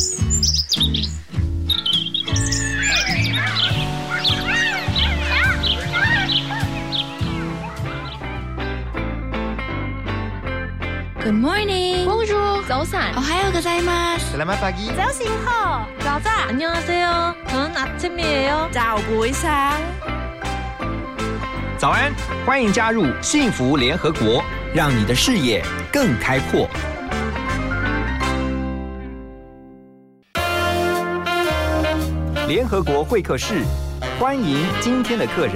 Good morning. Bonjour. 早安。 오하요 고자이마스. Selamat pagi. 早醒好。早安。 안녕하세요. 저는 아침이에요. 早不一상早安，欢迎加入幸福联合国，让你的视野更开阔。 联合国会客室，欢迎今天的客人。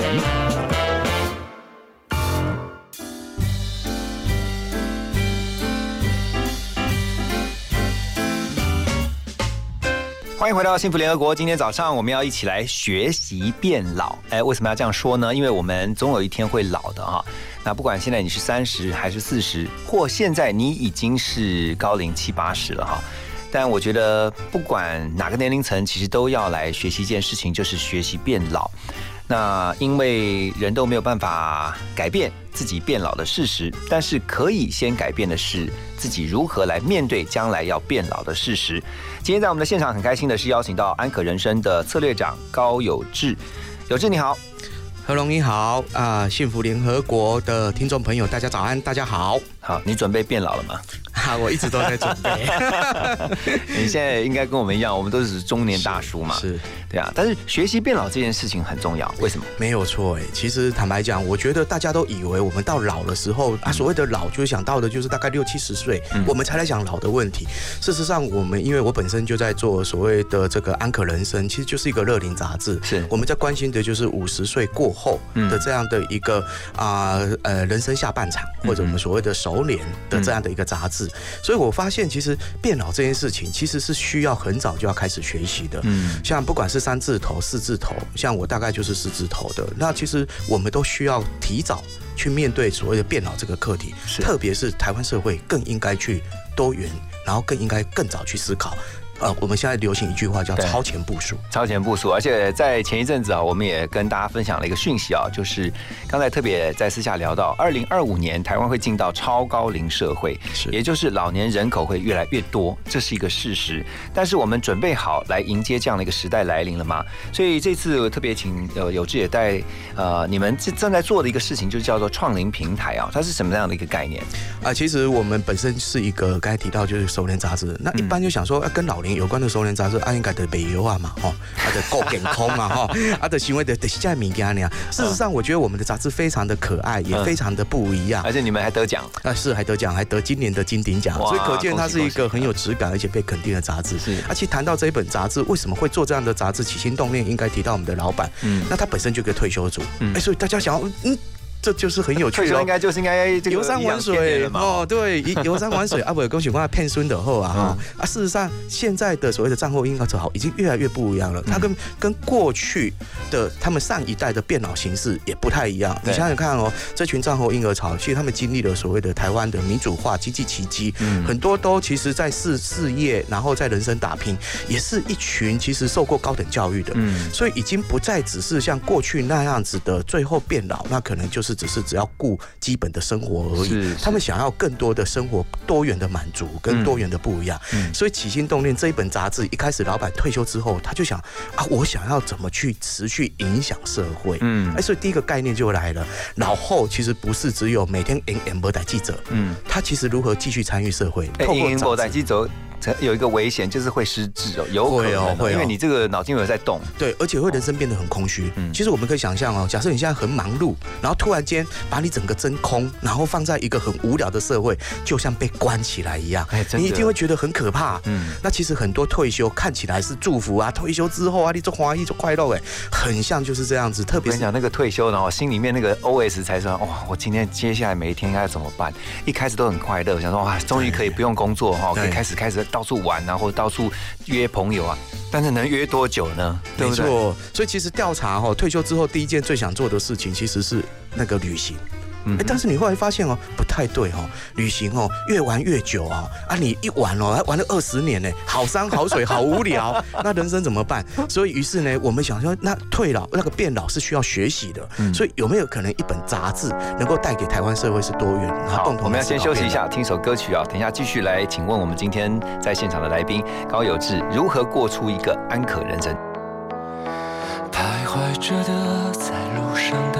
欢迎回到幸福联合国。今天早上我们要一起来学习变老。哎，为什么要这样说呢？因为我们总有一天会老的哈。那不管现在你是三十还是四十，或现在你已经是高龄七八十了哈。但我觉得不管哪个年龄层，其实都要来学习一件事情，就是学习变老。那因为人都没有办法改变自己变老的事实，但是可以先改变的是自己如何来面对将来要变老的事实。今天在我们的现场很开心的是邀请到安可人生的策略长高有志，有志你好。何龙你好啊、幸福联合国的听众朋友，大家早安，大家好。好，你准备变老了吗？哈，我一直都在准备。你现在应该跟我们一样，我们都是中年大叔嘛，是对啊。但是学习变老这件事情很重要，为什么？没有错哎。其实坦白讲，我觉得大家都以为我们到老的时候啊，所谓的老，就是想到的就是大概六七十岁，嗯我们才来讲老的问题。事实上，我们因为我本身就在做所谓的这个安可人生，其实就是一个乐龄杂志。是我们在关心的就是五十岁过后嗯的这样的一个啊呃人生下半场，或者我们所谓的熟年的这样的一个杂志。所以我发现，其实变老这件事情，其实是需要很早就要开始学习的。嗯像不管是三字头、四字头，像我大概就是四字头的，那其实我们都需要提早去面对所谓的变老这个课题，是特别是台湾社会更应该去多元，然后更应该更早去思考。呃，我们现在流行一句话叫超前部署。超前部署，而且在前一阵子啊，我们也跟大家分享了一个讯息啊，就是刚才特别在私下聊到，二零二五年台湾会进到超高龄社会，是也就是老年人口会越来越多，这是一个事实。但是我们准备好来迎接这样的一个时代来临了吗？所以这次我特别请呃有志也带呃你们正正在做的一个事情，就叫做创龄平台啊，它是什么样的一个概念？啊，其实我们本身是一个刚才提到就是熟年杂志，那一般就想说，啊、跟老龄有关的熟年杂志，啊，应该的北邮啊嘛，吼，啊的够健康嘛，吼，啊的行为的的现在物件呢。事实上，我觉得我们的杂志非常的可爱，也嗯非常的不一样。而且你们还得奖，啊，是还得奖，还得今年的金鼎奖，所以可见它是一个很有质感而且被肯定的杂志。是而且谈到这一本杂志，为什么会做这样的杂志？起心动念应该提到我们的老板，嗯，那他本身就一个退休族，哎、嗯所以大家想要，嗯，这就是很有趣哦退休应。该就是应该游山玩水，哦，对，游游山玩水啊，不，恭喜光骗孙的后啊啊！事实上，现在的所谓的战后婴儿潮已经越来越不一样了，嗯它跟跟过去的他们上一代的变老形式也不太一样。你想想看哦，这群战后婴儿潮，其实他们经历了所谓的台湾的民主化经济奇迹，嗯很多都其实在事事业，然后在人生打拼，也是一群其实受过高等教育的。嗯所以已经不再只是像过去那样子的，最后变老，那可能就是只是只要顾基本的生活而已。他们想要更多的生活多元的满足，跟多元的不一样。嗯所以起心动念这一本杂志，一开始老板退休之后，他就想啊，我想要怎么去持续影响社会。嗯哎，所以第一个概念就来了，老后其实不是只有每天 N M 带记者，嗯。他其实如何继续参与社会，哎，透过英国杂志在机走有一个危险，就是会失智哦，有可能会哦因为你这个脑筋有在动，对，而且会人生变得很空虚。嗯其实我们可以想象哦，假设你现在很忙碌，然后突然间把你整个真空，然后放在一个很无聊的社会，就像被关起来一样，你一定会觉得很可怕。嗯，那其实很多退休看起来是祝福啊，退休之后啊，你做花艺做快乐，哎，很像就是这样子。特别是讲，那个退休，然后心里面那个 OS 才说，哇，我今天接下来每一天该怎么办？一开始都很快乐，想说哇，终于可以不用工作哈，可以开始开始到处玩啊，或者到处约朋友啊。但是能约多久呢？对不对？没错，所以其实调查哈、退休之后第一件最想做的事情其实是那个旅行。但是你后来发现哦，不太对哦，旅行哦越玩越久啊，啊你一玩哦，还玩了二十年呢，好山好水好无聊，那人生怎么办？所以于是呢，我们想说，那退老那个变老是需要学习的，嗯所以有没有可能一本杂志能够带给台湾社会是多元，然后好共，同我们要先休息一下。下，听首歌曲啊。等一下继续来，请问我们今天在现场的来宾高有志如何过出一个安可人生？徘徊着的，在路上的，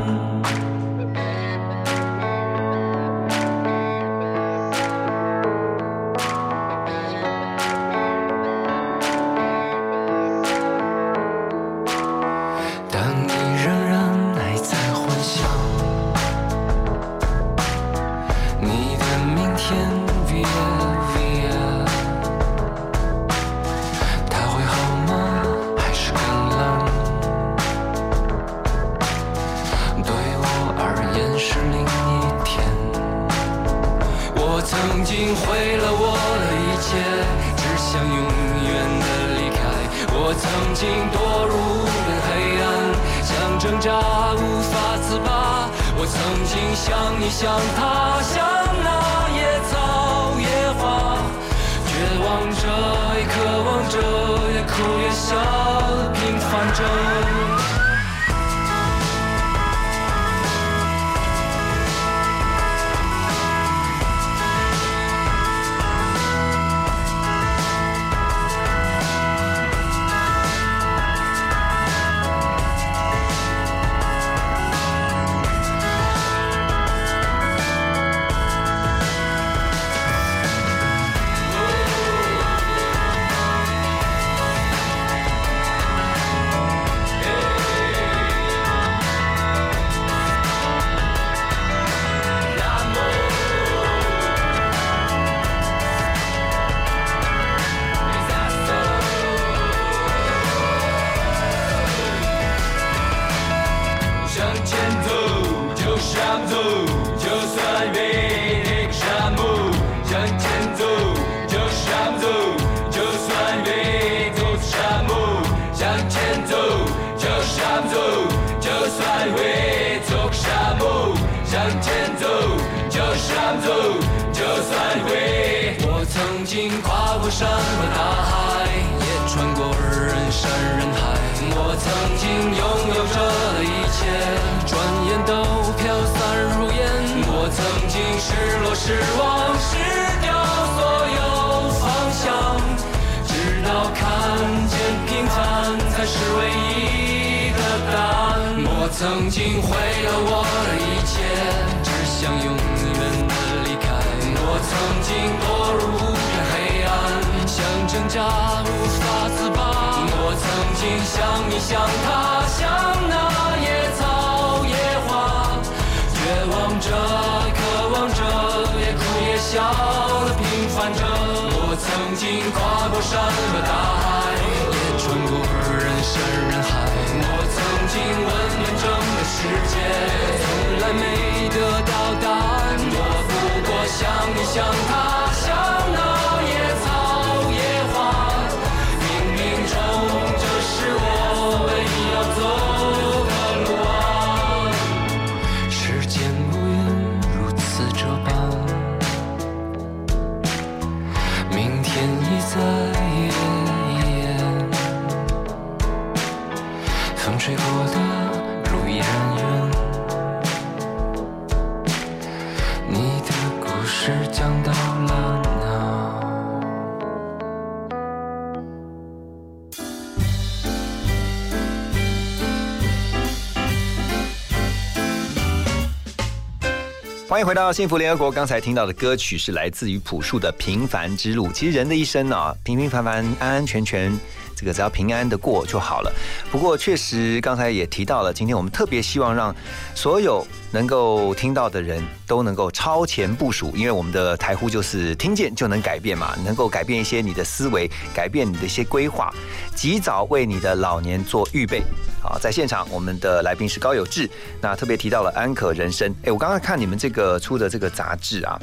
迎回到幸福联合国。刚才听到的歌曲是来自于朴树的《平凡之路》。其实人的一生呢、平平凡凡、安安全全，这个只要平安的过就好了。不过确实刚才也提到了，今天我们特别希望让所有能够听到的人都能够超前部署，因为我们的台呼就是听见就能改变嘛，能够改变一些你的思维，改变你的一些规划，及早为你的老年做预备。好，在现场我们的来宾是高有志，那特别提到了安可人生。哎，我刚刚看你们这个出的这个杂志啊，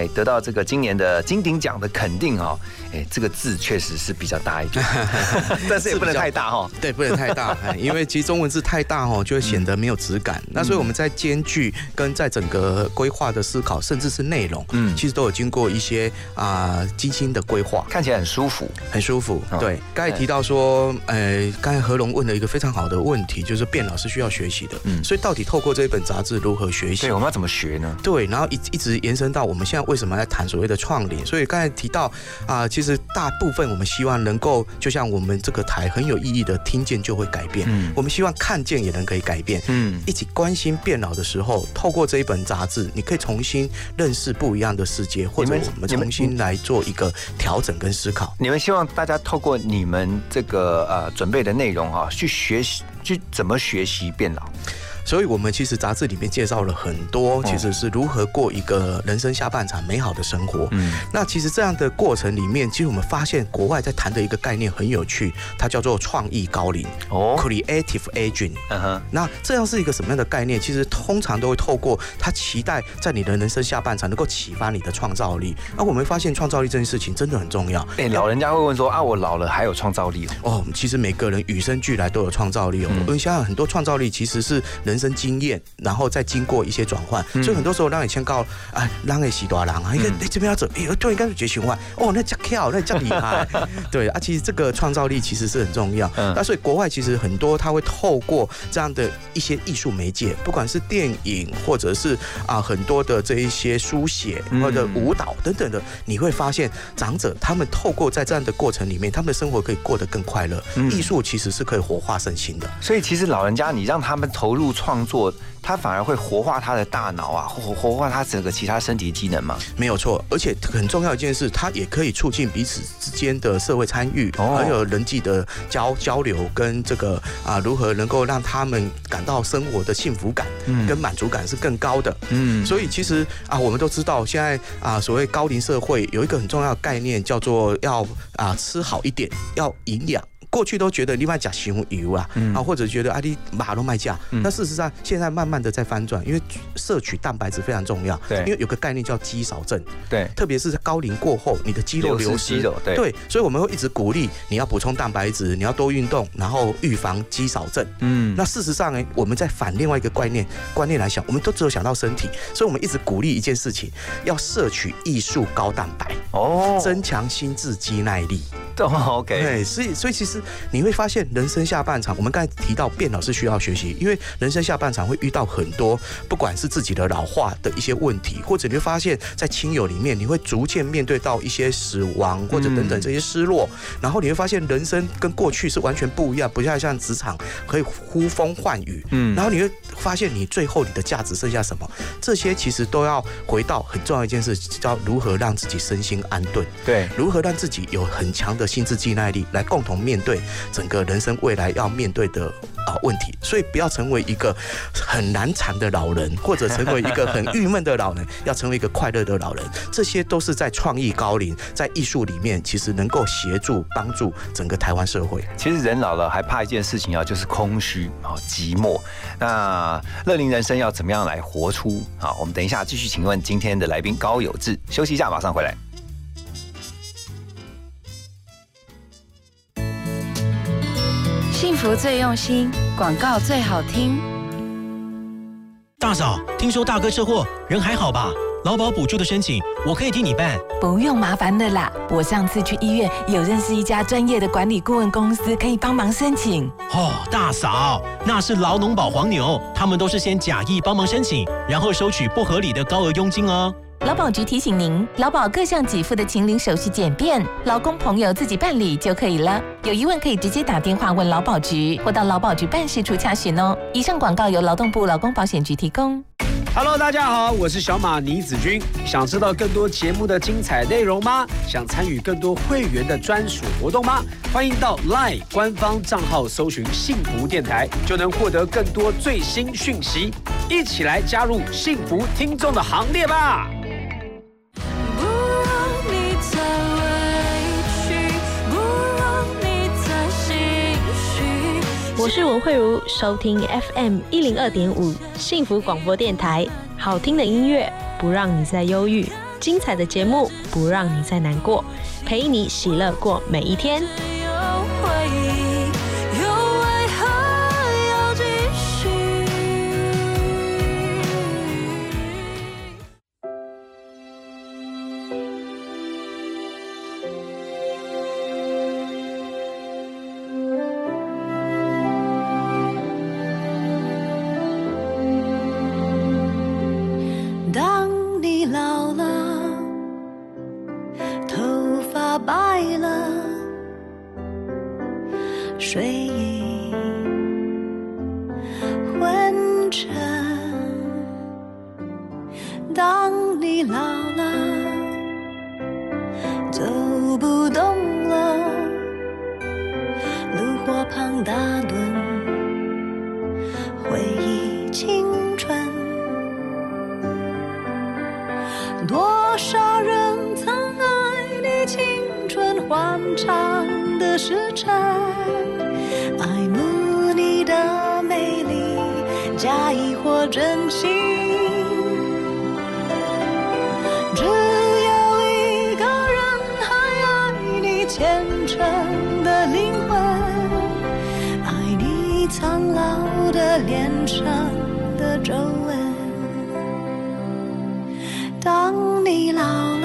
哎，得到这个今年的金鼎奖的肯定哦，哎，这个字确实是比较大一点，但是也不能太大哈、对，不能太大，哎因为其实中文字太大哦，就会显得没有质感。那所以我们在间距跟在整个规划的思考，甚至是内容，嗯嗯，其实都有经过一些啊、精心的规划，看起来很舒服。很舒服哦。对，刚才提到说，呃，刚才何龙问了一个非常好的问题，就是变老是需要学习的，嗯嗯，所以到底透过这一本杂志如何学习对，？我们要怎么学呢？对，然后一一直延伸到我们现在为什么在谈所谓的创联？所以刚才提到啊、其实大部分我们希望能够，就像我们这个台很有意义的，听见就会改变。嗯我们希望看见也能可以改变。嗯，一起关心变老的时候，透过这一本杂志，你可以重新认识不一样的世界，或者我们重新来做一个调整跟思考。你们希望大家透过你们这个呃准备的内容啊、去学习，去怎么学习变老。所以，我们其实杂志里面介绍了很多，其实是如何过一个人生下半场美好的生活。嗯那其实这样的过程里面，其实我们发现国外在谈的一个概念很有趣，它叫做创意高龄哦，（creative aging）。嗯哼，那这样是一个什么样的概念？其实通常都会透过他期待在你的人生下半场能够启发你的创造力。那我们发现创造力这件事情真的很重要。哎，老人家会问说啊，我老了还有创造力哦。哦，其实每个人与生俱来都有创造力哦。嗯我们想想，很多创造力其实是人生经验，然后再经过一些转换，嗯。所以很多时候让你先告，哎，让你喜多郎啊，一个嗯。哎这边要走，哎呦，突然间就觉循环，哦，那叫跳，那叫厉害，对啊，其实这个创造力其实是很重要。嗯。那所以国外其实很多他会透过这样的一些艺术媒介，不管是电影或者是啊很多的这一些书写嗯。或者舞蹈等等的，你会发现长者他们透过在这样的过程里面，他们的生活可以过得更快乐。嗯。艺术其实是可以活化身心的。所以其实老人家，你让他们投入创作，他反而会活化他的大脑啊，活活化他整个其他身体机能嘛。没有错，而且很重要一件事，它也可以促进彼此之间的社会参与，哦还有人际的交交流跟这个啊，如何能够让他们感到生活的幸福感嗯跟满足感是更高的。嗯所以其实啊，我们都知道现在啊，所谓高龄社会有一个很重要的概念，叫做要啊吃好一点，要营养。过去都觉得另外假形油啊，嗯啊或者觉得啊你马都卖价，嗯那事实上现在慢慢的在翻转，因为摄取蛋白质非常重要。对因为有个概念叫肌少症，对，特别是在高龄过后，你的肌肉流失，流失肌肉对对，所以我们会一直鼓励你要补充蛋白质，你要多运动，然后预防肌少症。嗯那事实上呢，我们在反另外一个观念观念来想，我们都只有想到身体，所以我们一直鼓励一件事情，要摄取艺术高蛋白，哦，增强心智肌耐力。哦，OK，对，所以所以其实你会发现，人生下半场，我们刚才提到变老是需要学习，因为人生下半场会遇到很多，不管是自己的老化的一些问题，或者你会发现在亲友里面，你会逐渐面对到一些死亡或者等等这些失落，然后你会发现人生跟过去是完全不一样，不像像职场可以呼风唤雨，嗯。然后你会发现你最后你的价值剩下什么，这些其实都要回到很重要一件事，叫如何让自己身心安顿。对，如何让自己有很强的心智肌耐力，来共同面对整个人生未来要面对的啊问题。所以不要成为一个很难缠的老人，或者成为一个很郁闷的老人，要成为一个快乐的老人。这些都是在创意高龄，在艺术里面，其实能够协助帮助整个台湾社会。其实人老了还怕一件事情啊，就是空虚啊、寂寞。那乐龄人生要怎么样来活出？好，我们等一下继续请问今天的来宾高有志，休息一下，马上回来。幸福最用心，广告最好听。大嫂，听说大哥车祸，人还好吧？劳保补助的申请，我可以替你办。不用麻烦的啦，我上次去医院有认识一家专业的管理顾问公司，可以帮忙申请。哦，大嫂，那是劳农保黄牛，他们都是先假意帮忙申请，然后收取不合理的高额佣金哦。劳保局提醒您，劳保各项给付的请领手续简便，劳工朋友自己办理就可以了。有疑问可以直接打电话问劳保局，或到劳保局办事处查询哦。以上广告由劳动部劳工保险局提供。Hello，大家好，我是小马倪子君。想知道更多节目的精彩内容吗？想参与更多会员的专属活动吗？欢迎到 LINE 官方账号搜寻“幸福电台”，就能获得更多最新讯息。一起来加入幸福听众的行列吧！是文慧茹，收听 FM 一零二点五幸福广播电台，好听的音乐不让你再忧郁，精彩的节目不让你再难过，陪你喜乐过每一天。皱纹。当你老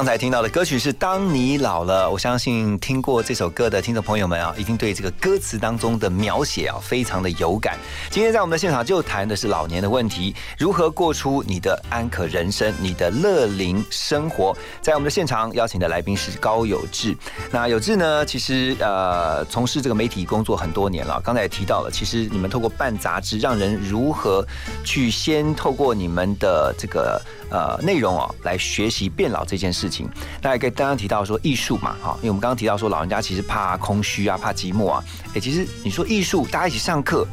刚才听到的歌曲是《当你老了》，我相信听过这首歌的听众朋友们啊，一定对这个歌词当中的描写啊非常的有感。今天在我们的现场就谈的是老年的问题，如何过出你的安可人生，你的乐龄生活。在我们的现场邀请的来宾是高有志。那有志呢，其实呃从事这个媒体工作很多年了，刚才也提到了，其实你们透过办杂志，让人如何去先透过你们的这个呃内容哦，来学习变老这件事情。那也跟刚刚提到说艺术嘛，哈，因为我们刚刚提到说老人家其实怕空虚啊，怕寂寞啊。哎，其实你说艺术，大家一起上课，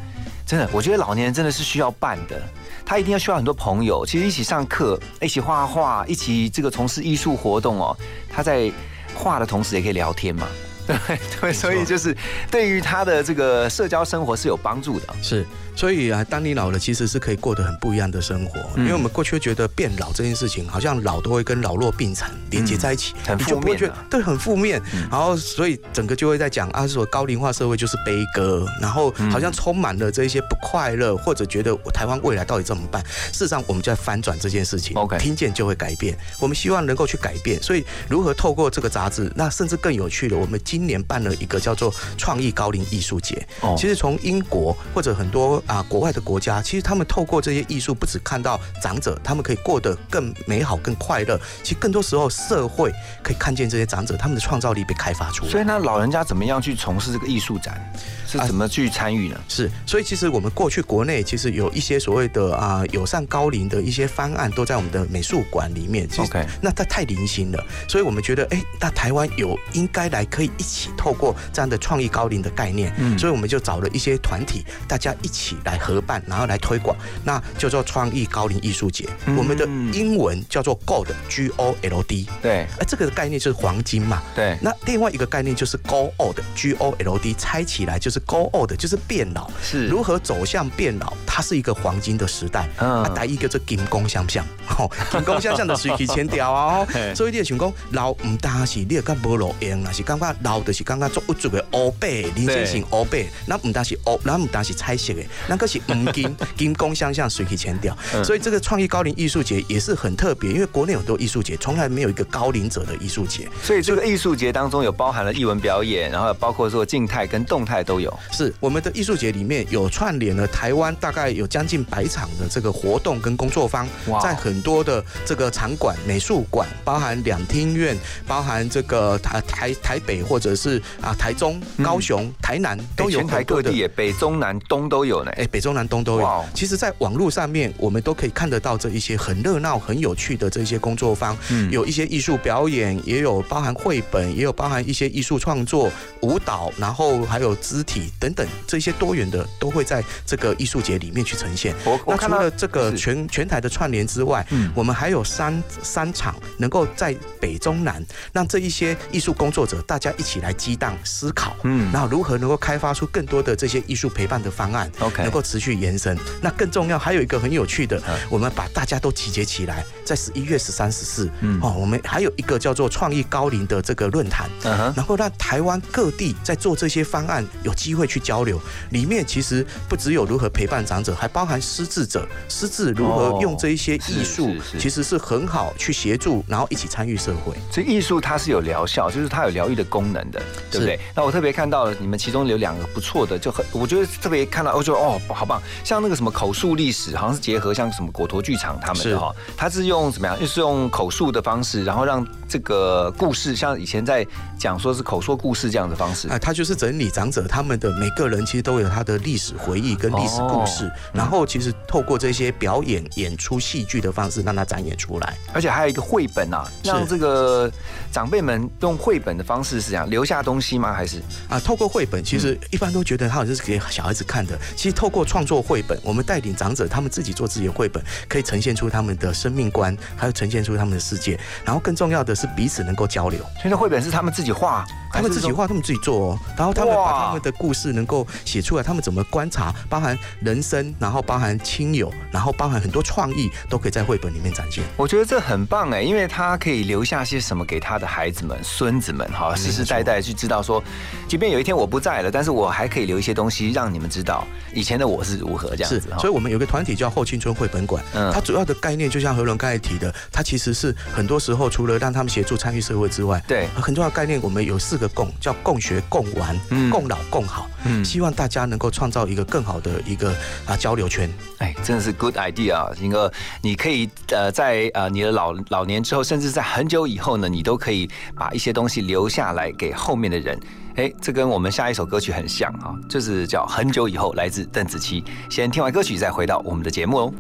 真的，我觉得老年人真的是需要办的，他一定要需要很多朋友，其实一起上课，一起画画，一起这个从事艺术活动哦。他在画的同时也可以聊天嘛，对 对，所以就是对于他的这个社交生活是有帮助的。是，所以啊，当你老了，其实是可以过得很不一样的生活。嗯因为我们过去会觉得变老这件事情，好像老都会跟老弱病残连接在一起，很你就不会负面啊觉得对很负面。然后所以整个就会在讲啊，说高龄化社会就是悲歌，然后好像充满了这一些不快乐，或者觉得我台湾未来到底怎么办？事实上，我们就在翻转这件事情。OK 听见就会改变。我们希望能够去改变，所以如何透过这个杂志，那甚至更有趣的，我们今年办了一个叫做创意高龄艺术节。哦其实从英国或者很多啊国外的国家，其实他们透过这些艺术，不只看到长者他们可以过得更美好、更快乐，其实更多时候社会可以看见这些长者他们的创造力被开发出来。所以那，老人家怎么样去从事这个艺术展，是怎么去参与呢？是，所以其实我们过去国内其实有一些所谓的啊、友善高龄的一些方案，都在我们的美术馆里面。OK 那它太零星了，所以我们觉得，哎、那台湾有应该来可以一起透过这样的创意高龄的概念，嗯所以我们就找了一些团体，大家一起来合办，然后来推广，那叫做创意高龄艺术节。嗯我们的英文叫做 Gold G O L D，对而，这个概念就是黄金嘛。对，那另外一个概念就是 Go Old G O L D，拆起来就是 Go Old，就是变老。是如何走向变老？它是一个黄金的时代。嗯啊，第一个是金光相向，吼，金光相向的随去前调啊，哦，所以你也想讲老唔单是你会感无路用啦，是感觉老就是感觉做不足的乌白，人生性乌白，咱唔单是乌，咱唔单是彩色的，那个是黄金，金光相向随去前调。嗯所以这个创意高龄艺术节也是很特别，因为国内有很多艺术节，从来没有一个高龄者的艺术节。所以这个艺术节当中有包含了艺文表演，然后包括说静态跟动态都有。是我们的艺术节里面有串联了台湾大概有将近百场的这个活动跟工作坊哇，在很多的这个场馆、美术馆，包含两厅院，包含这个台台台北或者是啊台中、高雄、台南都有台各地也，北中南东都有呢。哎，北中南东都有哦。其实，在网络上面，我们都可以看得到这一些很热闹、很有趣的这些工作坊，嗯有一些艺术表演，也有包含绘本，也有包含一些艺术创作、舞蹈，然后还有肢体等等这些多元的，都会在这个艺术节里面去呈现。那除了这个全全台的串联之外，嗯我们还有三三场能够在北中南让这一些艺术工作者大家一起来激荡思考，嗯然后如何能够开发出更多的这些艺术陪伴的方案 OK 能够持续延伸。那更重要，还有一个很有趣的嗯，我们把大家都集结起来，在十一月十三、十四，嗯哦，我们还有一个叫做创意高龄的这个论坛，嗯哼，然后让台湾各地在做这些方案有机会去交流。里面其实不只有如何陪伴长者，还包含失智者，失智如何用这一些艺术其实是很好去协助，然后一起参与社会。所以艺术它是有疗效，就是它有疗愈的功能的，对不对？那我特别看到了你们其中有两个不错的，就很我觉得特别看到，我觉得哦好棒，像那个什么口述历史，好像是结合像什么果陀剧场他们的是哈，他是用怎么样？就是用口述的方式，然后让这个故事像以前在讲说是口说故事这样的方式啊，，他就是整理长者他们的每个人其实都有他的历史回忆跟历史故事，哦然后其实透过这些表演、演出、戏剧的方式让他展演出来。而且还有一个绘本啊，是让这个长辈们用绘本的方式是这样留下东西吗？还是啊，透过绘本，其嗯实一般都觉得它好像是给小孩子看的。其实透过创作绘本，我们带领长者他们自己做自己的绘本，可以呈现出他们的生命观，还有呈现出他们的世界。然后更重要的是彼此能够交流。所以那绘本是他们自己画，他们自己画，他们自己做哦。然后他们把他们的故事能够写出来，他们怎么观察，包含人生，然后包含亲友，然后包含很多创意，都可以在绘本里面展现。我觉得这很棒哎，因为他可以留下些什么给他的孩子们、孙子们，哈，世世代代去知道说，即便有一天我不在了，但是我还可以留一些东西让你们知道以前的我是如何这样子哈。，所以我们有个团体叫后青春绘本馆，嗯它主要的概念就像何伦刚才提的，它其实是很多时候除了让他们协助参与社会之外，对很重要的概念我们有四个共，叫共学、共玩、嗯共老、共好，嗯希望大家能够创造一个更好的一个啊交流圈。哎，真的是 good idea 啊！一个你可以呃，在呃你的老老年之后，甚至在很久以后呢，你都可以把一些东西留下来给后面的人。哎，这跟我们下一首歌曲很像啊，就是叫《很久以后》，来自邓紫棋。先听完歌曲，再回到我们的节目哦。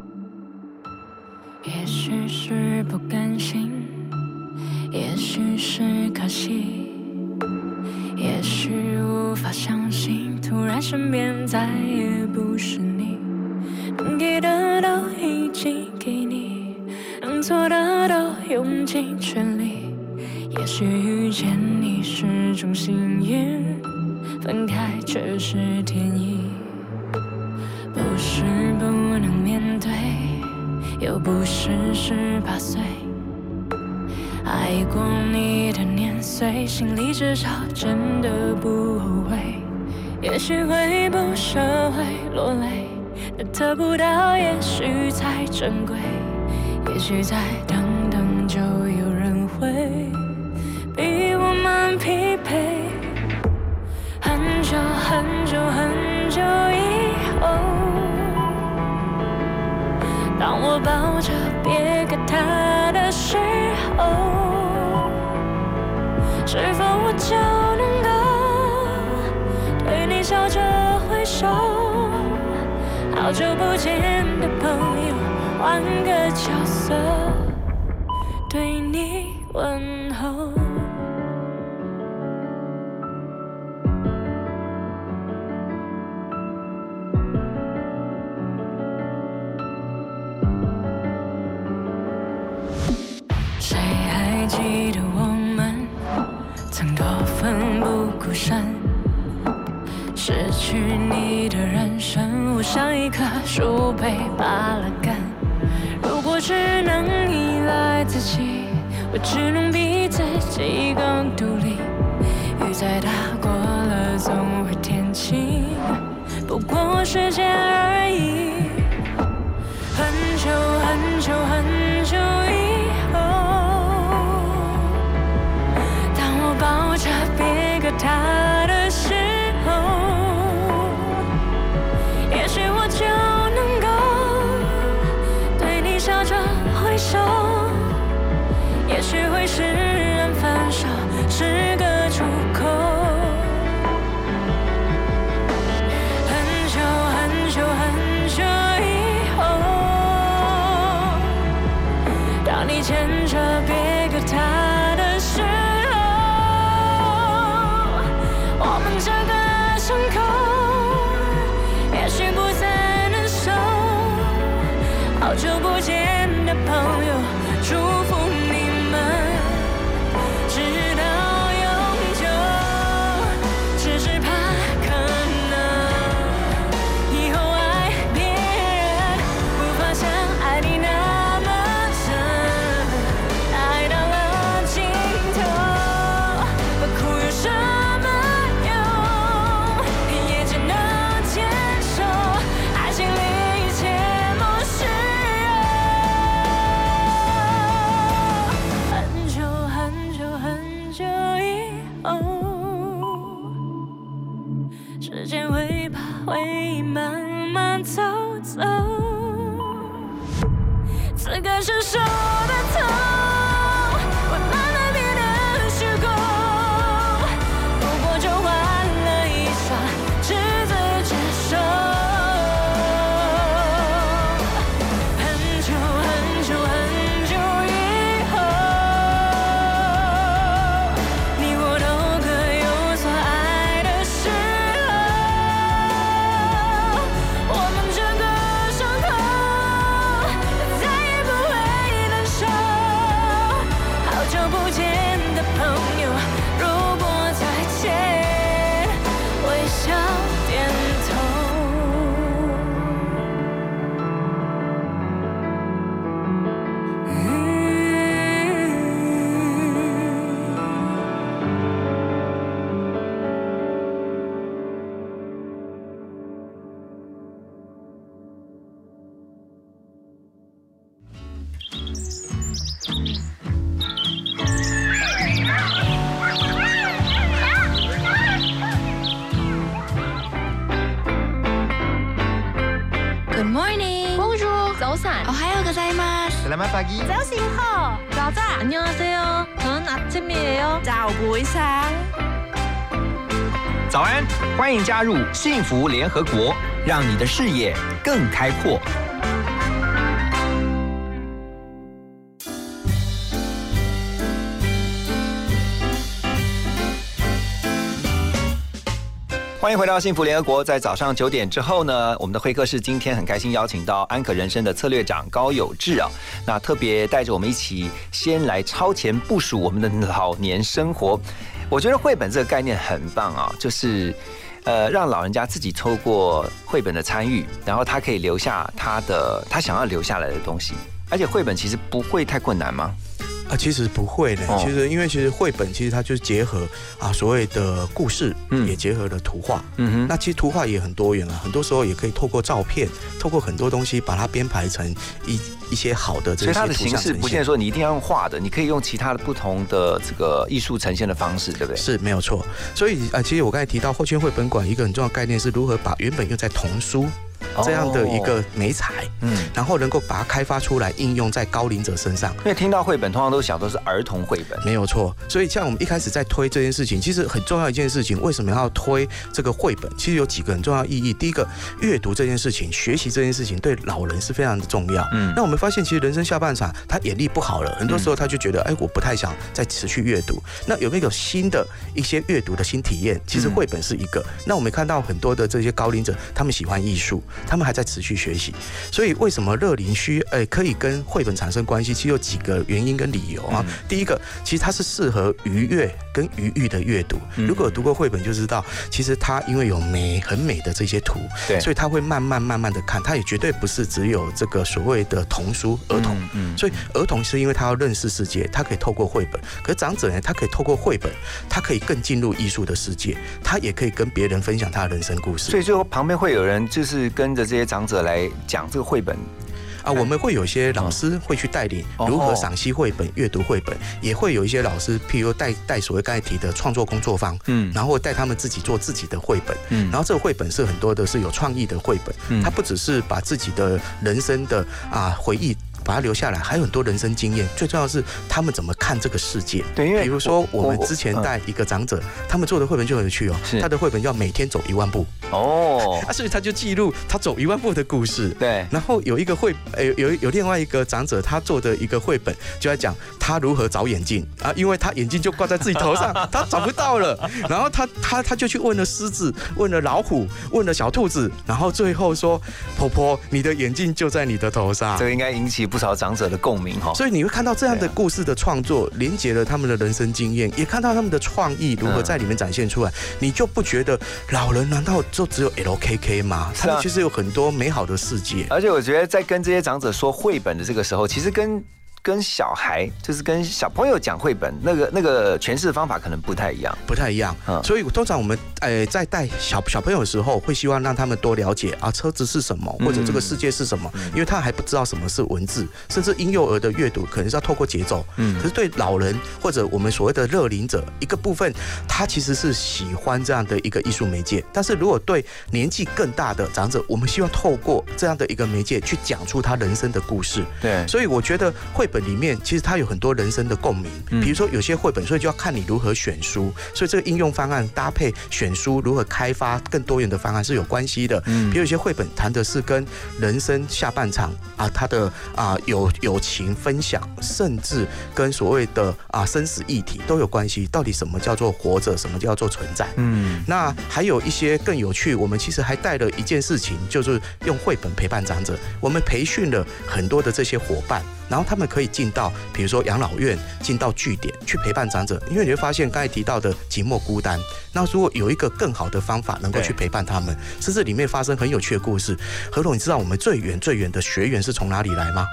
也许是不甘心，也许是可惜，也许无法相信突然身边再也不是你。能给的都已经给你。能做的都用尽全力也许遇见你是种幸运分开却是天意。不是不能面对又不是十八岁。爱过你的年随，心里至少真的不后悔。也许会不舍，会落泪，但得不到，也许才珍贵。也许再等等，就有人会比我们匹配。很久很久很久以后，当我抱着别个他的时是否我就能够对你笑着挥手？好久不见的朋友，换个角色对你问候。不顾身？失去你的人生，我像一棵树被拔了根。如果只能依赖自己，我只能逼自己更独立。雨再大过了，总会天晴，不过时间而已。很久很久很加入幸福联合国，让你的视野更开阔。欢迎回到幸福联合国。在早上九点之后呢，我们的会客室今天很开心邀请到安可人生的策略长高有志啊，那特别带着我们一起先来超前部署我们的老年生活。我觉得绘本这个概念很棒啊，就是呃让老人家自己透过绘本的参与，然后他可以留下他的他想要留下来的东西，而且绘本其实不会太困难吗？啊，其实不会的。哦其实因为其实绘本其实它就是结合啊所谓的故事，嗯也结合了图画。嗯哼，那其实图画也很多元啊，很多时候也可以透过照片，透过很多东西把它编排成一一些好的这些所以它的图像呈形式不见得。说你一定要用画的，你可以用其他的不同的这个艺术呈现的方式，对不对？是没有错，所以啊，其实我刚才提到后圈绘本馆一个很重要的概念是如何把原本用在童书这样的一个美材，嗯，然后能够把它开发出来，应用在高龄者身上。因为听到绘本，通常都想都是儿童绘本。没有错，所以像我们一开始在推这件事情，其实很重要一件事情，为什么要推这个绘本？其实有几个很重要意义。第一个，阅读这件事情、学习这件事情对老人是非常的重要。嗯那我们发现，其实人生下半场，他眼力不好了，很多时候他就觉得，哎，我不太想再持续阅读。那有没有新的一些阅读的新体验？其实嗯绘本是一个。那我们看到很多的这些高龄者，他们喜欢艺术，他们还在持续学习。所以为什么乐龄需呃可以跟绘本产生关系？其实有几个原因跟理由啊。嗯第一个，其实它是适合愉悦跟愉悦的阅读。嗯如果有读过绘本就知道，其实它因为有美很美的这些图，对所以他会慢慢慢慢的看，他也绝对不是只有这个所谓的童书儿童。嗯嗯所以儿童是因为他要认识世界，他可以透过绘本；可是长者呢，他可以透过绘本，他可以更进入艺术的世界，他也可以跟别人分享他的人生故事。所以最后旁边会有人就是跟着这些长者来讲这个绘本。啊，我们会有一些老师会去带领哦如何赏析绘本、阅读绘本，也会有一些老师，譬如带带所谓刚才提的创作工作坊，嗯。然后带他们自己做自己的绘本，嗯。然后这个绘本是很多的是有创意的绘本，嗯。它不只是把自己的人生的啊回忆。把它留下来，还有很多人生经验。最重要的是他们怎么看这个世界。对因为比如说我们之前嗯带一个长者，他们做的绘本就很有趣哦是。他的绘本要每天走一万步哦，啊，所以他就记录他走一万步的故事。对，然后有一个绘，呃，有有另外一个长者，他做的一个绘本，就在讲他如何找眼镜啊，因为他眼镜就挂在自己头上，他找不到了。然后他他他就去问了狮子，问了老虎，问了小兔子，然后最后说：“婆婆，你的眼镜就在你的头上这。个应该引起不少长者的共鸣哈。”所以你会看到这样的故事的创作，连接了他们的人生经验，也看到他们的创意如何嗯在里面展现出来。你就不觉得老人难道就只有 LKK 吗？他们其实有很多美好的世界。而且我觉得在跟这些长者说绘本的这个时候，其实跟跟小孩，就是跟小朋友讲绘本，那个那个诠释方法可能不太一样。不太一样，嗯。所以通常我们呃在带小小朋友的时候，会希望让他们多了解啊车子是什么，或者这个世界是什么，因为他还不知道什么是文字，甚至婴幼儿的阅读可能是要透过节奏，嗯。可是对老人或者我们所谓的乐龄者，一个部分他其实是喜欢这样的一个艺术媒介，但是如果对年纪更大的长者，我们希望透过这样的一个媒介去讲出他人生的故事，对，所以我觉得绘本里面其实它有很多人生的共鸣，嗯比如说有些绘本，所以就要看你如何选书，所以这个应用方案搭配选书如何开发更多元的方案是有关系的。嗯比如有些绘本谈的是跟人生下半场啊，他的啊友友情分享，甚至跟所谓的啊生死议题都有关系。到底什么叫做活着，什么叫做存在？嗯，那还有一些更有趣，我们其实还带了一件事情，就是用绘本陪伴长者。我们培训了很多的这些伙伴，然后他们可以进到，比如说养老院，进到据点去陪伴长者。因为你会发现刚才提到的寂寞孤单，那如果有一个更好的方法能够去陪伴他们，甚至里面发生很有趣的故事。何总，你知道我们最远最远的学员是从哪里来吗？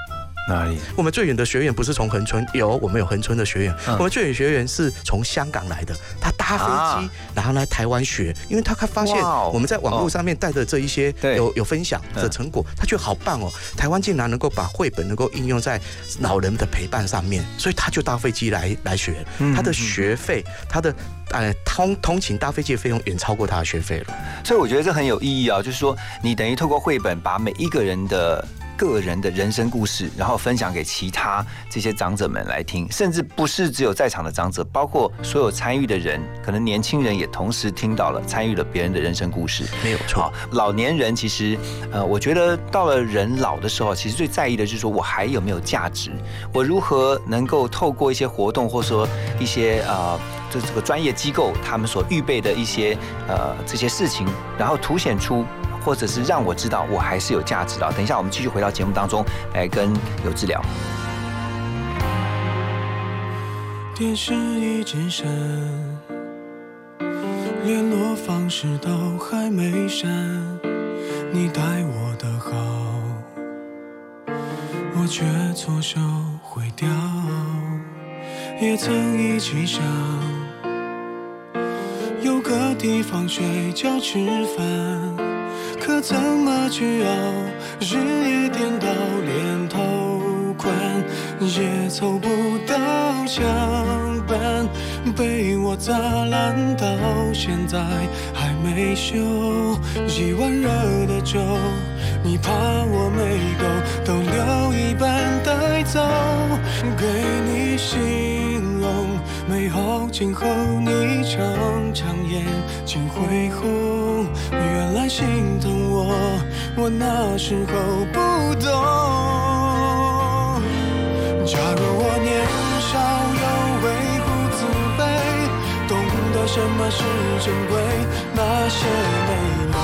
哪里？我们最远的学员不是从恒春，有我们有恒春的学员，嗯。我们最远学员是从香港来的，他搭飞机、啊。然后来台湾学，因为他他发现我们在网络上面带的这一些对。有有分享的成果，他觉得好棒哦，台湾竟然能够把绘本能够应用在老人的陪伴上面，所以他就搭飞机来来学，嗯他的学费，他的呃通通勤搭飞机的费用远超过他的学费了。所以我觉得这很有意义啊，就是说你等于透过绘本把每一个人的。个人的人生故事，然后分享给其他这些长者们来听，甚至不是只有在场的长者，包括所有参与的人，可能年轻人也同时听到了，参与了别人的人生故事。没有错，老年人其实，呃，我觉得到了人老的时候，其实最在意的就是说我还有没有价值，我如何能够透过一些活动，或者说一些呃这这个专业机构他们所预备的一些呃这些事情，然后凸显出。或者是让我知道我还是有价值的。等一下，我们继续回到节目当中来跟有治疗。电视一直闪，联络方式都还没删，你待我的好，我却错手毁掉。也曾一起想，有个地方睡觉吃饭，可怎么去熬？日夜颠倒，连头款也凑不到墙板，被我砸烂到现在还没修。一碗热的粥，你怕我没够，都留一半带走，给你形美好今后，你常常眼睛会红。原来心疼我，我那时候不懂。假如我年少有为不自卑，懂得什么是珍贵，那些美梦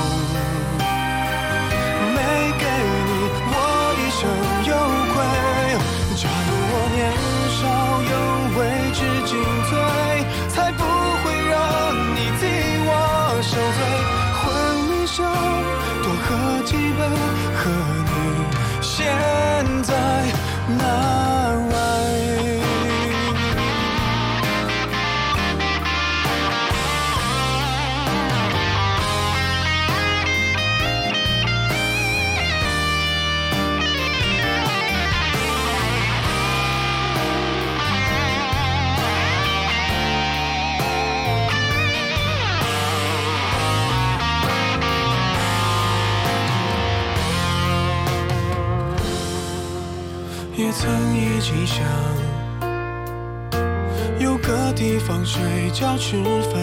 睡觉吃饭，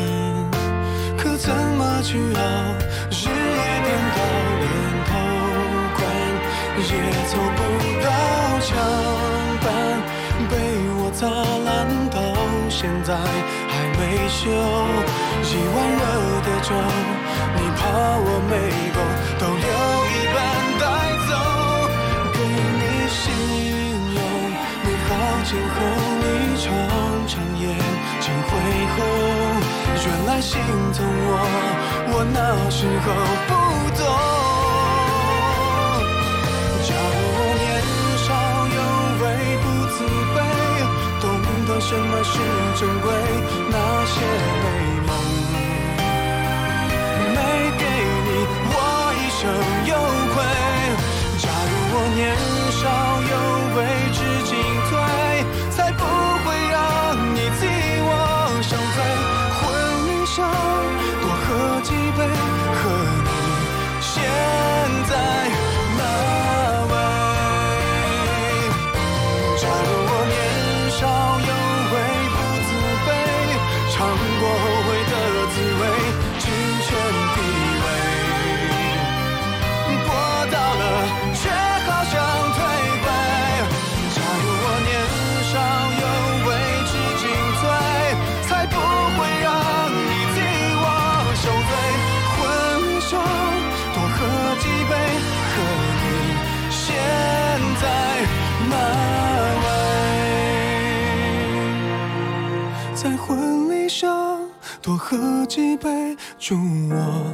可怎么去熬？日夜颠倒，连头款也凑不到墙板，被我砸烂到现在还没修。一碗热的粥，你怕我没够，都留背后。原来心疼我，我那时候不懂。假如我年少有为不自卑，懂得什么是珍贵，那些美梦喝几杯，祝我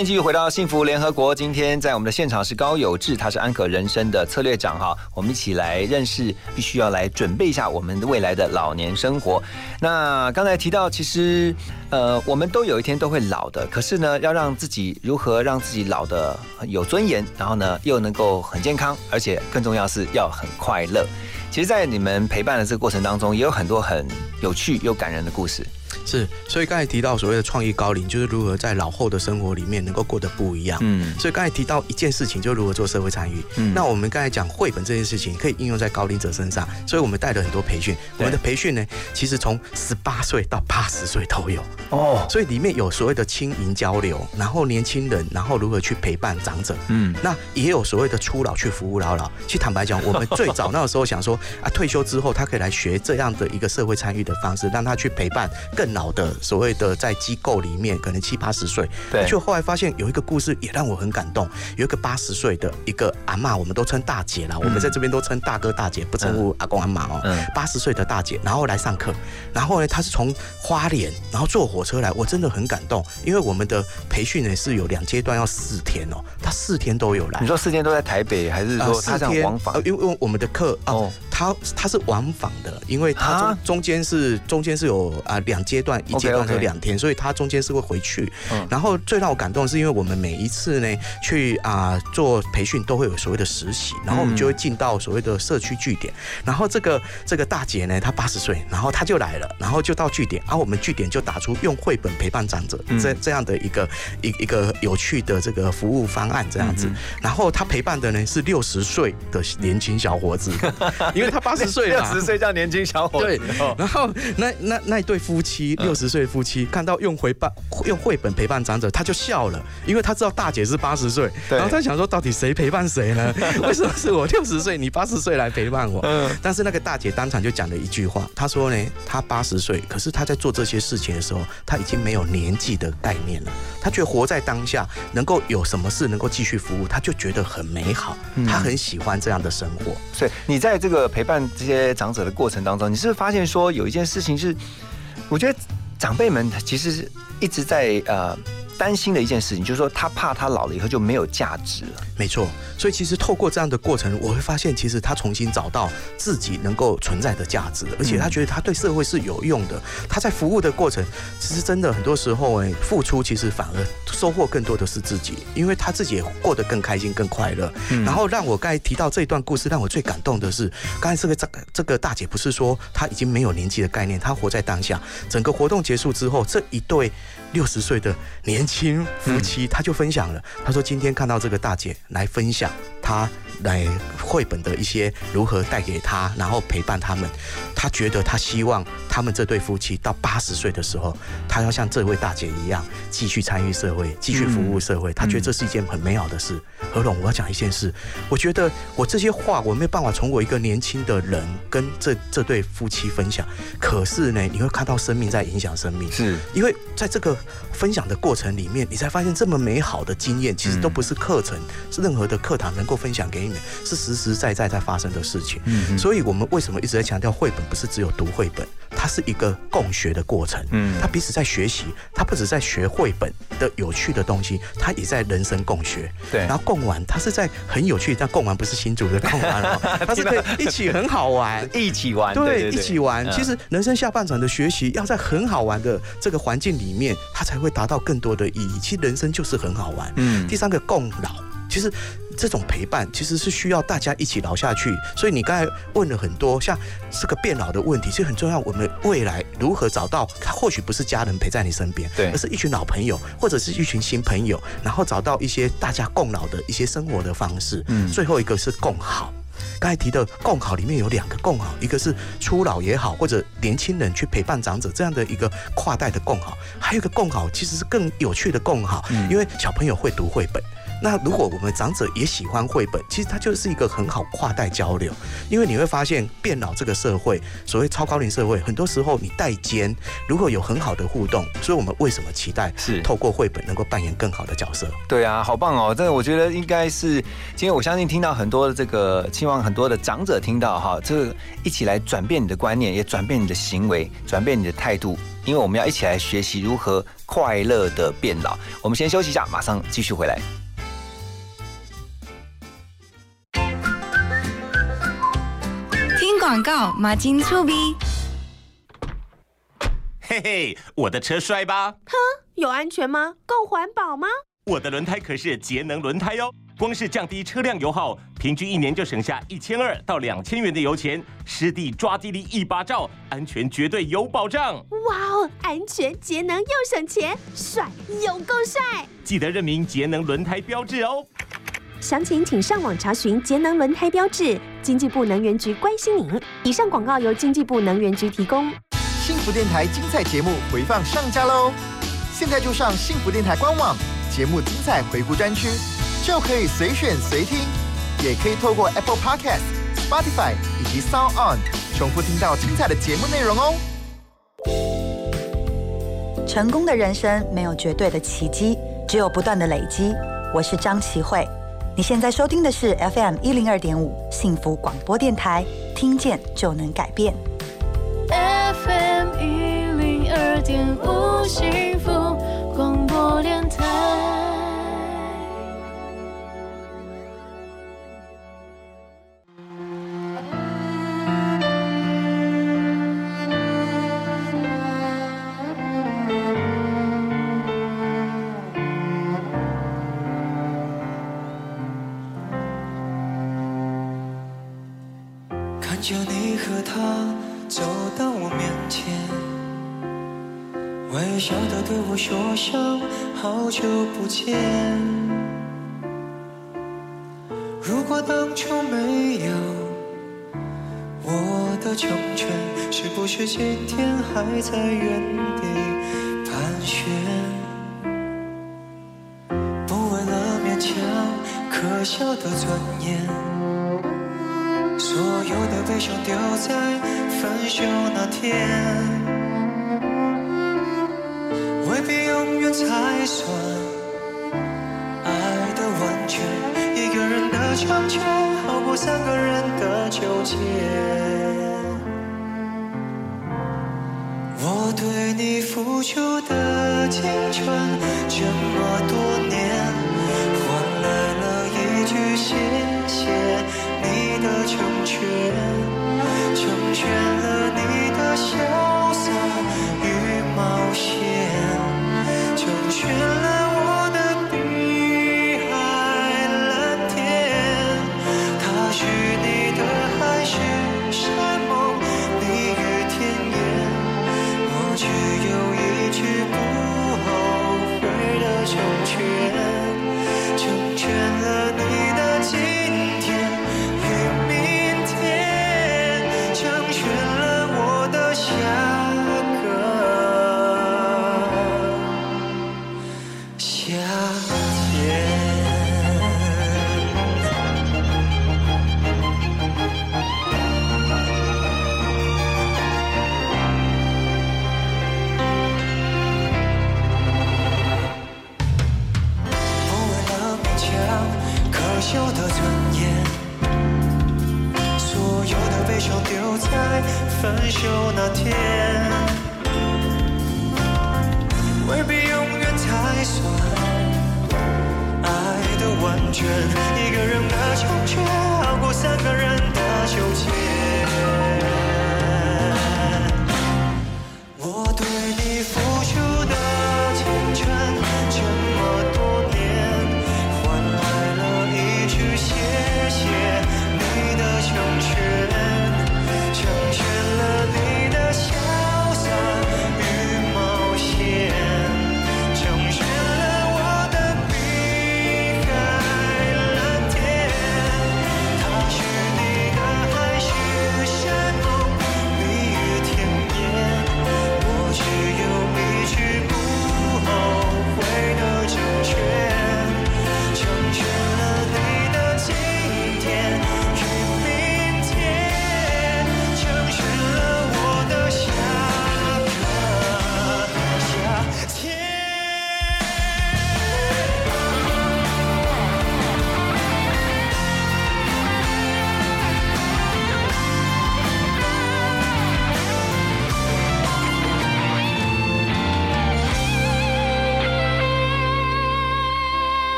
迎继续回到幸福联合国。今天在我们的现场是高有志，他是安可人生的策略长哈。我们一起来认识，必须要来准备一下我们未来的老年生活。那刚才提到，其实呃，我们都有一天都会老的，可是呢，要让自己如何让自己老的有尊严，然后呢又能够很健康，而且更重要是要很快乐。其实，在你们陪伴的这个过程当中，也有很多很有趣又感人的故事。是，所以刚才提到所谓的创意高龄，就是如何在老后的生活里面能够过得不一样。嗯所以刚才提到一件事情，就如何做社会参与。嗯那我们刚才讲绘本这件事情，可以应用在高龄者身上，所以我们带了很多培训。我们的培训呢，其实从十八岁到八十岁都有。哦，所以里面有所谓的亲民交流，然后年轻人，然后如何去陪伴长者。嗯，那也有所谓的初老去服务老老。其实坦白讲，我们最早那个时候想说啊，退休之后他可以来学这样的一个社会参与的方式，让他去陪伴更老的所谓的在机构里面可能七八十岁。对就后来发现有一个故事也让我很感动，有一个八十岁的一个阿妈，我们都称大姐啦，我们在这边都称大哥大姐，不称呼阿公阿妈哦。嗯八十岁的大姐，然后来上课，然后呢，她是从花莲，然后坐火车来，我真的很感动，因为我们的培训呢是有两阶段，要四天哦，她四天都有来你。说四天都在台北，还是呃说他这样往返呃？因为因为我们的课哦哦，它它是往返的，因为它啊。中中间是中间是有啊两阶段，一阶段是两天，所以它中间是会回去。嗯。然后最让我感动的是，因为我们每一次呢去啊做培训都会有所谓的实习，然后我们就会进到所谓的社区据点，然后这个这个大姐呢，她八十岁，然后她就来了，然后就到据点，啊，我们据点就打出用绘本陪伴长者嗯。这这样的一个一一个有趣的这个服务方案这样子。嗯，然后她陪伴的呢是六十岁的年轻小伙子，因为他八十岁六了，十岁叫年轻小伙子。对哦，然后那那那一对夫妻，嗯六十岁夫妻，看到用回伴用绘本陪伴长者，他就笑了，因为他知道大姐是八十岁，然后他想说，到底谁陪伴谁呢？为什么是我六十岁，你八十岁来陪伴我？嗯但是那个大姐当场就讲了一句话，她说呢，她八十岁，可是她在做这些事情的时候，她已经没有年纪的概念了，她觉得活在当下，能够有什么事能够继续服务，她就觉得很美好，嗯她很喜欢这样的生活。所以你在这个陪陪伴这些长者的过程当中，你是不是发现说有一件事情是，我觉得长辈们其实一直在呃担心的一件事情，就是说他怕他老了以后就没有价值了。没错，所以其实透过这样的过程，我会发现，其实他重新找到自己能够存在的价值，而且他觉得他对社会是有用的。他在服务的过程，其实真的很多时候，哎，付出其实反而收获更多的是自己，因为他自己也过得更开心、更快乐。嗯然后让我刚才提到这一段故事，让我最感动的是，刚才这个这个这个大姐不是说她已经没有年纪的概念，她活在当下。整个活动结束之后，这一对六十岁的年轻夫妻，他就分享了，他说今天看到这个大姐来分享她来绘本的一些如何带给他，然后陪伴他们，他觉得他希望他们这对夫妻到八十岁的时候，他要像这位大姐一样继续参与社会，继续服务社会，他觉得这是一件很美好的事。何龙，我要讲一件事，我觉得我这些话我没有办法从我一个年轻的人跟这这对夫妻分享，可是呢，你会看到生命在影响生命，是。因为在这个分享的过程里面，你才发现这么美好的经验，其实都不是课程，是任何的课堂能够分享给你们，是实实在在在发生的事情。嗯所以我们为什么一直在强调绘本不是只有读绘本，它是一个共学的过程。嗯他彼此在学习，他不止在学绘本的有趣的东西，他也在人生共学。对然后共玩，他是在很有趣，但共玩不是新竹的共玩哦，他是可以一起很好玩。一起玩，对，一起玩。嗯其实人生下半场的学习，要在很好玩的这个环境里面，它才会达到更多的意义。其实人生就是很好玩。嗯第三个共老，其实这种陪伴其实是需要大家一起老下去。所以你刚才问了很多像这个变老的问题，其实很重要。我们未来如何找到，他或许不是家人陪在你身边，对而是一群老朋友，或者是一群新朋友，然后找到一些大家共老的一些生活的方式。嗯最后一个是共好。刚才提的共好里面有两个共好，一个是初老也好，或者年轻人去陪伴长者这样的一个跨代的共好，还有一个共好其实是更有趣的共好，因为小朋友会读绘本。那如果我们长者也喜欢绘本，其实它就是一个很好跨代交流，因为你会发现变老这个社会，所谓超高龄社会，很多时候你代间如果有很好的互动，所以我们为什么期待是透过绘本能够扮演更好的角色？对啊，好棒哦！这个我觉得应该是今天我相信听到很多的这个，希望很多的长者听到哈，这个一起来转变你的观念，也转变你的行为，转变你的态度，因为我们要一起来学习如何快乐的变老。我们先休息一下，马上继续回来。广告，马金粗逼。嘿嘿，我的车帅吧？哼有安全吗？够环保吗？我的轮胎可是节能轮胎哟。光是降低车辆油耗，平均一年就省下一千二到两千元的油钱。湿地抓地力一把照，安全绝对有保障。哇哦，安全节能又省钱，帅又够帅！记得认明节能轮胎标志哦。详情请上网查询节能轮胎标志。经济部能源局关心您。以上广告由经济部能源局提供。幸福电台精彩节目回放上架喽！现在就上幸福电台官网节目精彩回顾专区，就可以随选随听，也可以透过 Apple Podcast、Spotify 以及 Sound On 重复听到精彩的节目内容哦。成功的人生没有绝对的奇迹，只有不断的累积。我是张琪慧，你现在收听的是 FM 一零二点五幸福广播电台，听见就能改变。FM 一零二点五幸福广播电台。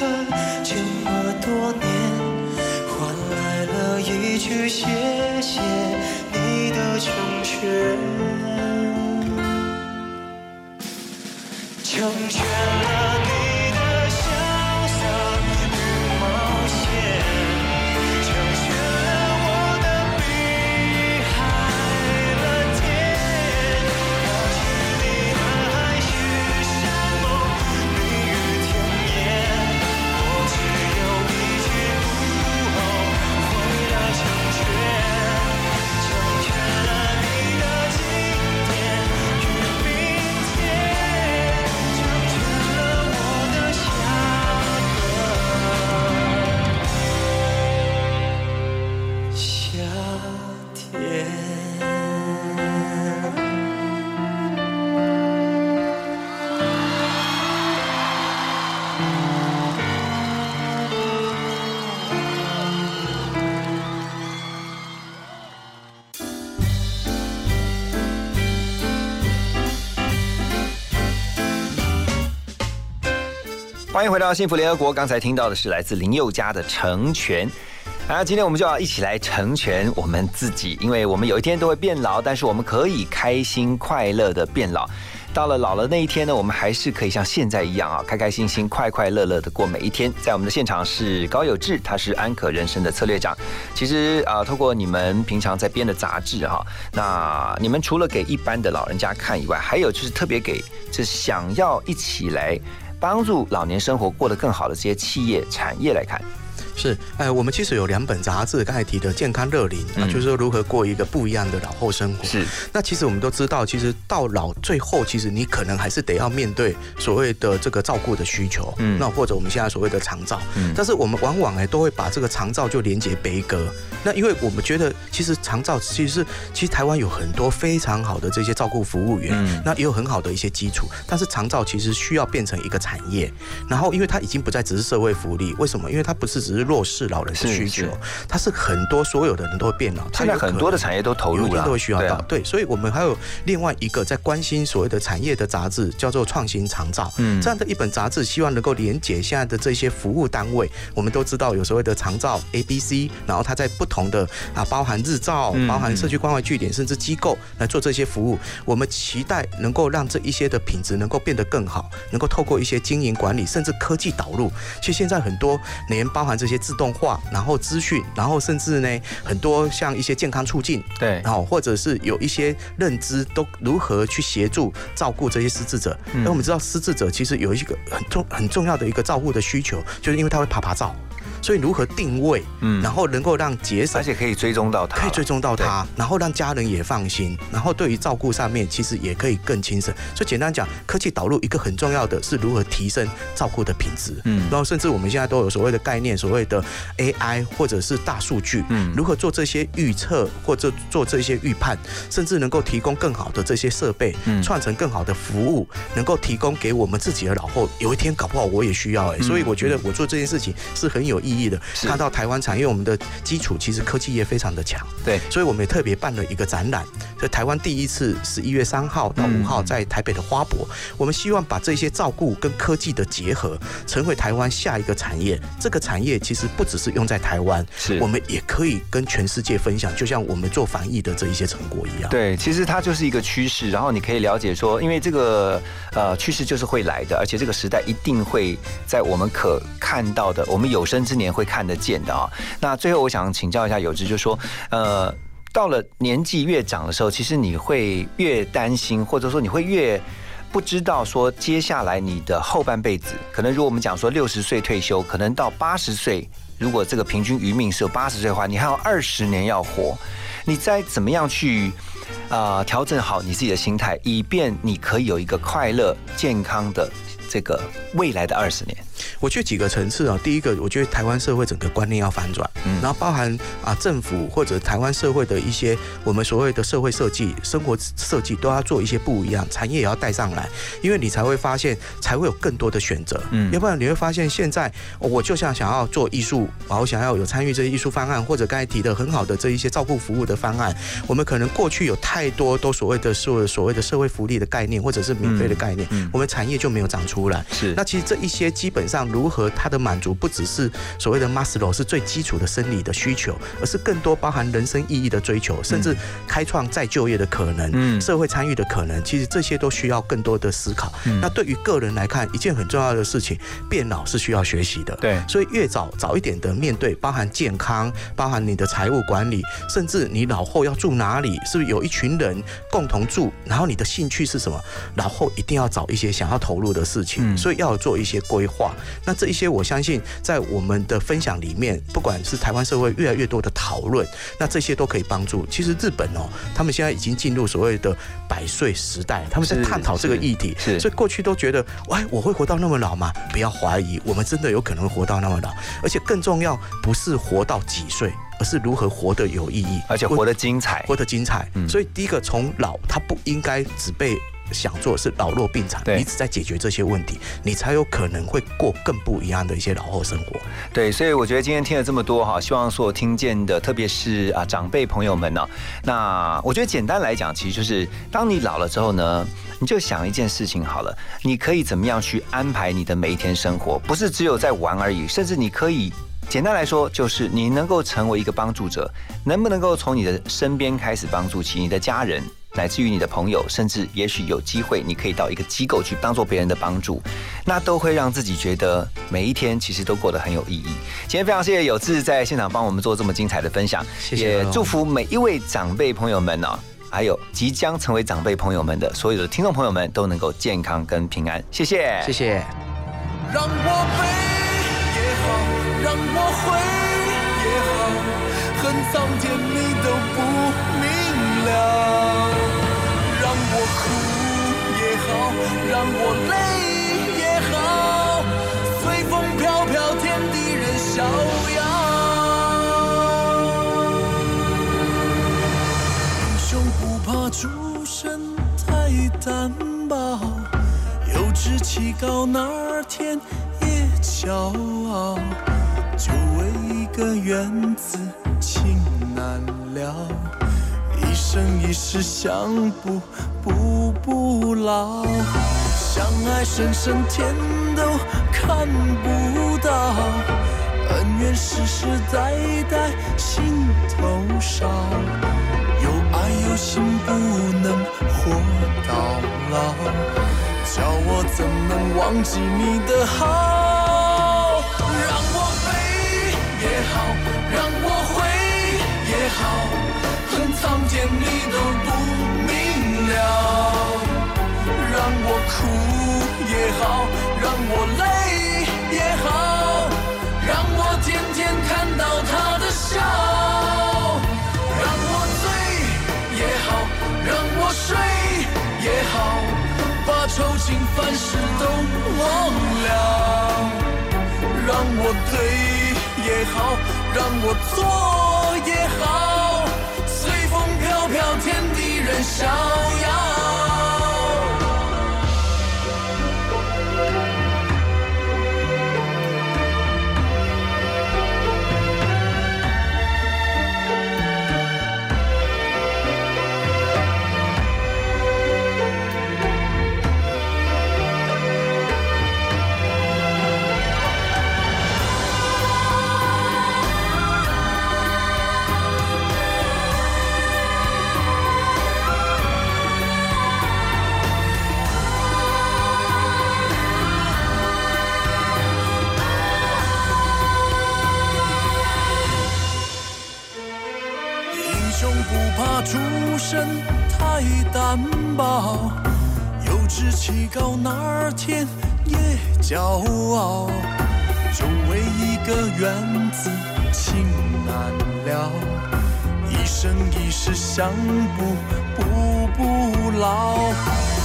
这么多年，换来了一句谢谢你的成全，欢迎回到幸福联合国。刚才听到的是来自林宥嘉的《成全》。啊，今天我们就要一起来成全我们自己，因为我们有一天都会变老，但是我们可以开心快乐的变老。到了老了那一天呢，我们还是可以像现在一样啊，开开心心、快快乐乐的过每一天。在我们的现场是高有志，他是安可人生的策略长。其实啊，透过你们平常在编的杂志哈，那你们除了给一般的老人家看以外，还有就是特别给这想要一起来帮助老年生活过得更好的这些企业产业来看。是，哎，我们其实有两本杂志，刚才提的《健康乐龄》啊，就是说如何过一个不一样的老后生活。是，那其实我们都知道，其实到老最后，其实你可能还是得要面对所谓的这个照顾的需求，嗯，那或者我们现在所谓的长照，嗯，但是我们往往哎都会把这个长照就连接悲歌。那因为我们觉得，其实长照其实是，其实台湾有很多非常好的这些照顾服务员，嗯，那也有很好的一些基础，但是长照其实需要变成一个产业，然后因为它已经不再只是社会福利，为什么？因为它不是只是弱势老人的需求，它是很多所有的人都会变老，现在很多的产业都投入了，都会需要到，对，所以我们还有另外一个在关心所谓的产业的杂志，叫做创新长照，嗯，这样的一本杂志，希望能够连接现在的这些服务单位，我们都知道有所谓的长照 A、B、C，然后它在不同的啊，包含日照、包含社区关怀据点，甚至机构来做这些服务。我们期待能够让这一些的品质能够变得更好，能够透过一些经营管理，甚至科技导入。其实现在很多连包含这些自动化，然后资讯，然后甚至呢很多像一些健康促进，对，然后或者是有一些认知，都如何去协助照顾这些失智者。那我们知道失智者其实有一个很重很重要的一个照顾的需求，就是因为他会爬爬照。所以如何定位，嗯，然后能够让节省，而且可以追踪到他，可以追踪到他，然后让家人也放心，然后对于照顾上面其实也可以更轻省。所以简单讲，科技导入一个很重要的是如何提升照顾的品质，嗯，然后甚至我们现在都有所谓的概念，所谓的 AI 或者是大数据，嗯，如何做这些预测或者做这些预判，甚至能够提供更好的这些设备，嗯，创成更好的服务，能够提供给我们自己的老后，有一天搞不好我也需要哎，所以我觉得我做这件事情是很有意。意义的，看到台湾产业，我们的基础其实科技业非常的强，对，所以我们也特别办了一个展览，在台湾第一次十一月三号到五号在台北的花博，我们希望把这些照顾跟科技的结合，成为台湾下一个产业。这个产业其实不只是用在台湾，是我们也可以跟全世界分享，就像我们做防疫的这一些成果一样。对，其实它就是一个趋势，然后你可以了解说，因为这个呃趋势就是会来的，而且这个时代一定会在我们可看到的，我们有生之年会看得见的啊。那最后我想请教一下有志，就是说呃，到了年纪越长的时候，其实你会越担心，或者说你会越不知道说接下来你的后半辈子，可能如果我们讲说六十岁退休，可能到八十岁，如果这个平均余命是有八十岁的话，你还有二十年要活，你再怎么样去啊调整好你自己的心态，以便你可以有一个快乐健康的这个未来的二十年。我觉得几个层次啊，第一个，我觉得台湾社会整个观念要反转，嗯，然后包含啊政府或者台湾社会的一些我们所谓的社会设计、生活设计都要做一些不一样，产业也要带上来，因为你才会发现，才会有更多的选择，嗯，要不然你会发现现在我就像想要做艺术，我想要有参与这些艺术方案，或者刚才提的很好的这一些照顾服务的方案，我们可能过去有太多都所谓的所所谓的社会福利的概念，或者是免费的概念，我们产业就没有长出来，是，那其实这一些基本上。如何他的满足不只是所谓的 Maslow 是最基础的生理的需求，而是更多包含人生意义的追求，甚至开创再就业的可能，嗯，社会参与的可能，其实这些都需要更多的思考。那对于个人来看，一件很重要的事情，变老是需要学习的，对，所以越早早一点的面对，包含健康，包含你的财务管理，甚至你老后要住哪里，是不是有一群人共同住，然后你的兴趣是什么，老后一定要找一些想要投入的事情，所以要做一些规划。那这一些，我相信在我们的分享里面，不管是台湾社会越来越多的讨论，那这些都可以帮助。其实日本哦，他们现在已经进入所谓的百岁时代，他们在探讨这个议题。是，所以过去都觉得，哎，我会活到那么老吗？不要怀疑，我们真的有可能会活到那么老。而且更重要，不是活到几岁，而是如何活得有意义，而且活得精彩，活得精彩。所以第一个，从老，它不应该只被。想做的是老弱病残，对你只在解决这些问题，你才有可能会过更不一样的一些老后生活。对，所以我觉得今天听了这么多哈，希望所有听见的，特别是啊长辈朋友们呢、那我觉得简单来讲，其实就是当你老了之后呢，你就想一件事情好了，你可以怎么样去安排你的每一天生活，不是只有在玩而已，甚至你可以。简单来说，就是你能够成为一个帮助者，能不能够从你的身边开始帮助起你的家人，乃至于你的朋友，甚至也许有机会，你可以到一个机构去当做别人的帮助，那都会让自己觉得每一天其实都过得很有意义。今天非常谢谢有志在现场帮我们做这么精彩的分享，谢谢也祝福每一位长辈朋友们呢、还有即将成为长辈朋友们的所有的听众朋友们都能够健康跟平安。谢谢，谢谢。让我悲也好，让我悔也好，恨苍天你都不明了。哭也好，让我泪也好，随风飘飘，天地任逍遥。英雄不怕出身太单薄。有志气高，哪儿天也骄傲。就为一个缘字，情难了。一生一世相补，补不老。相爱深深，天都看不到。恩怨世世代代，心头烧。有爱有心，不能活到老。叫我怎能忘记你的好？让我悲也好，让我悔也好，苍天你都不明了。让我哭也好，让我累也好，让我天天看到他的笑。让我醉也好，让我睡也好。把愁情烦事都忘了，让我对也好，让我错逍遥。身太单薄，有志气高，哪儿天也骄傲。就为一个缘字，情难了。一生一世相补，补不老。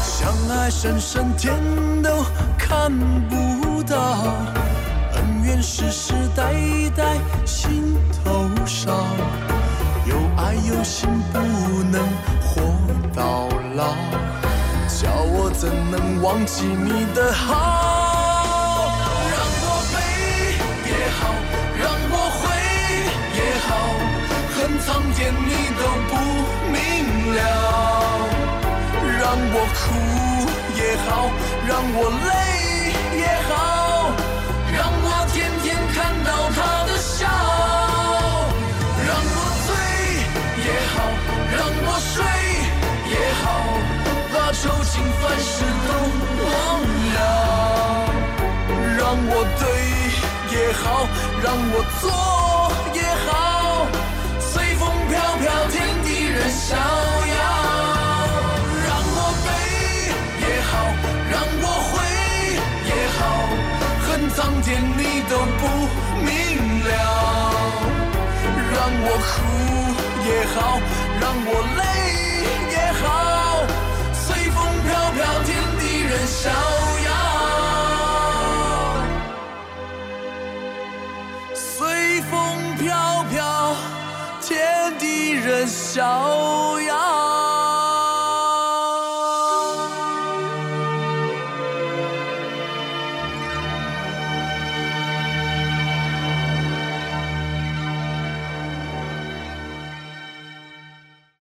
相爱深深，天都看不到。恩怨世世代代，心头烧。有爱有心，不能活到老。叫我怎能忘记你的好？让我悲也好，让我悔也好，恨苍天你都不明了。让我哭也好，让我泪让我对也好，让我错也好，随风飘飘，天地任逍遥。让我悲也好，让我悔也好，恨苍天你都不明了。让我哭也好，让我泪也好，随风飘飘，天地任逍遥。逍遥